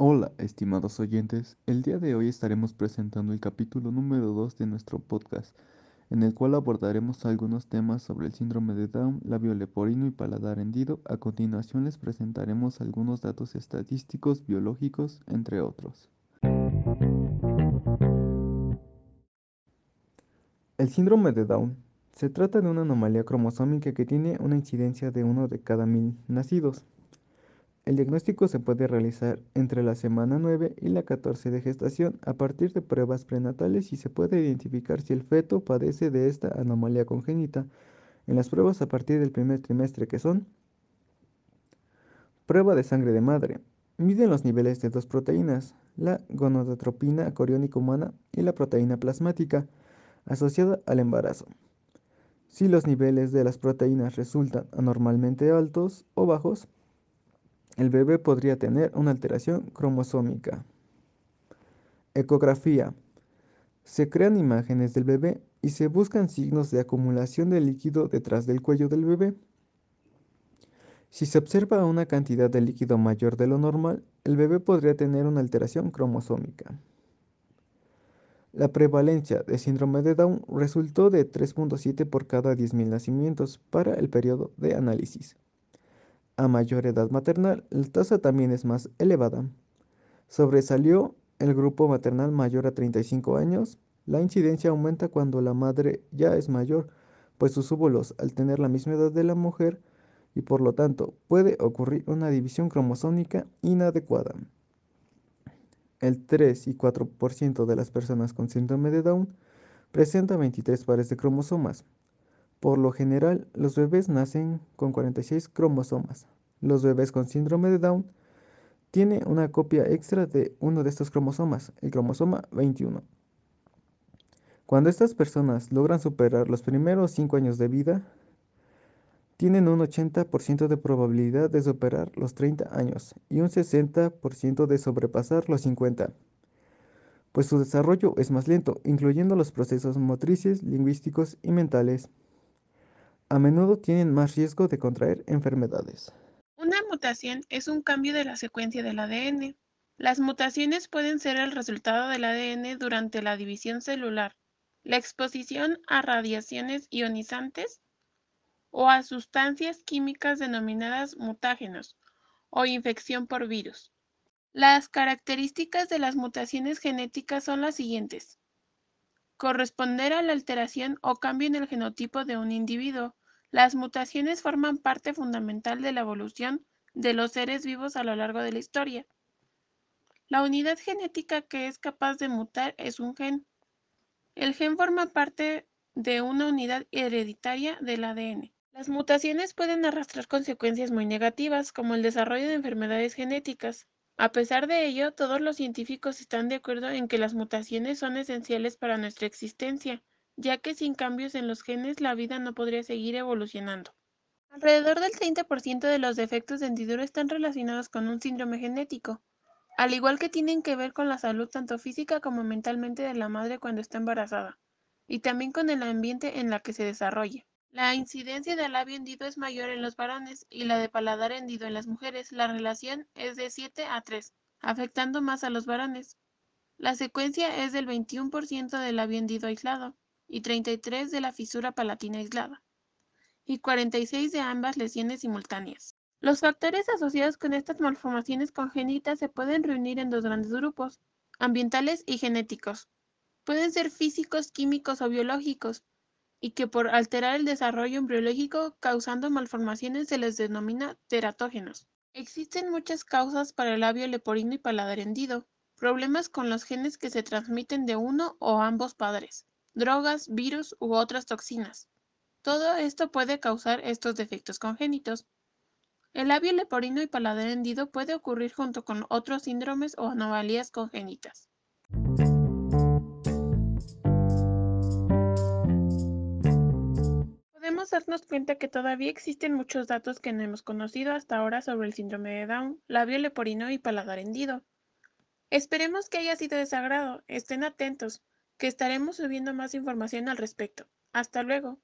Hola, estimados oyentes. El día de hoy estaremos presentando el capítulo número 2 de nuestro podcast, en el cual abordaremos algunos temas sobre el síndrome de Down, labio leporino y paladar hendido. A continuación les presentaremos algunos datos estadísticos, biológicos, entre otros. El síndrome de Down se trata de una anomalía cromosómica que tiene una incidencia de uno de cada mil nacidos. El diagnóstico se puede realizar entre la semana 9 y la 14 de gestación a partir de pruebas prenatales y se puede identificar si el feto padece de esta anomalía congénita en las pruebas a partir del primer trimestre que son Prueba de sangre de madre. Miden los niveles de dos proteínas, la gonadotropina coriónica humana y la proteína plasmática, asociada al embarazo. Si los niveles de las proteínas resultan anormalmente altos o bajos, el bebé podría tener una alteración cromosómica. Ecografía. Se crean imágenes del bebé y se buscan signos de acumulación de líquido detrás del cuello del bebé. Si se observa una cantidad de líquido mayor de lo normal, el bebé podría tener una alteración cromosómica. La prevalencia de síndrome de Down resultó de 3.7 por cada 10.000 nacimientos para el periodo de análisis. A mayor edad maternal, la tasa también es más elevada. Sobresalió el grupo maternal mayor a 35 años. La incidencia aumenta cuando la madre ya es mayor, pues sus óvulos, al tener la misma edad de la mujer, y por lo tanto puede ocurrir una división cromosómica inadecuada. El 3 y 4% de las personas con síndrome de Down presenta 23 pares de cromosomas, por lo general, los bebés nacen con 46 cromosomas. Los bebés con síndrome de Down tienen una copia extra de uno de estos cromosomas, el cromosoma 21. Cuando estas personas logran superar los primeros 5 años de vida, tienen un 80% de probabilidad de superar los 30 años y un 60% de sobrepasar los 50, pues su desarrollo es más lento, incluyendo los procesos motrices, lingüísticos y mentales a menudo tienen más riesgo de contraer enfermedades. Una mutación es un cambio de la secuencia del ADN. Las mutaciones pueden ser el resultado del ADN durante la división celular, la exposición a radiaciones ionizantes o a sustancias químicas denominadas mutágenos o infección por virus. Las características de las mutaciones genéticas son las siguientes. Corresponder a la alteración o cambio en el genotipo de un individuo, las mutaciones forman parte fundamental de la evolución de los seres vivos a lo largo de la historia. La unidad genética que es capaz de mutar es un gen. El gen forma parte de una unidad hereditaria del ADN. Las mutaciones pueden arrastrar consecuencias muy negativas, como el desarrollo de enfermedades genéticas. A pesar de ello, todos los científicos están de acuerdo en que las mutaciones son esenciales para nuestra existencia ya que sin cambios en los genes la vida no podría seguir evolucionando. Alrededor del 30% de los defectos de hendidura están relacionados con un síndrome genético, al igual que tienen que ver con la salud tanto física como mentalmente de la madre cuando está embarazada, y también con el ambiente en la que se desarrolla. La incidencia de labio hendido es mayor en los varones y la de paladar hendido en las mujeres. La relación es de 7 a 3, afectando más a los varones. La secuencia es del 21% del labio hendido aislado, y 33 de la fisura palatina aislada, y 46 de ambas lesiones simultáneas. Los factores asociados con estas malformaciones congénitas se pueden reunir en dos grandes grupos, ambientales y genéticos. Pueden ser físicos, químicos o biológicos, y que por alterar el desarrollo embriológico causando malformaciones se les denomina teratógenos. Existen muchas causas para el labio leporino y paladar hendido, problemas con los genes que se transmiten de uno o ambos padres drogas, virus u otras toxinas. Todo esto puede causar estos defectos congénitos. El labio leporino y paladar hendido puede ocurrir junto con otros síndromes o anomalías congénitas. Podemos darnos cuenta que todavía existen muchos datos que no hemos conocido hasta ahora sobre el síndrome de Down, labio leporino y paladar hendido. Esperemos que haya sido de sagrado. Estén atentos que estaremos subiendo más información al respecto. Hasta luego.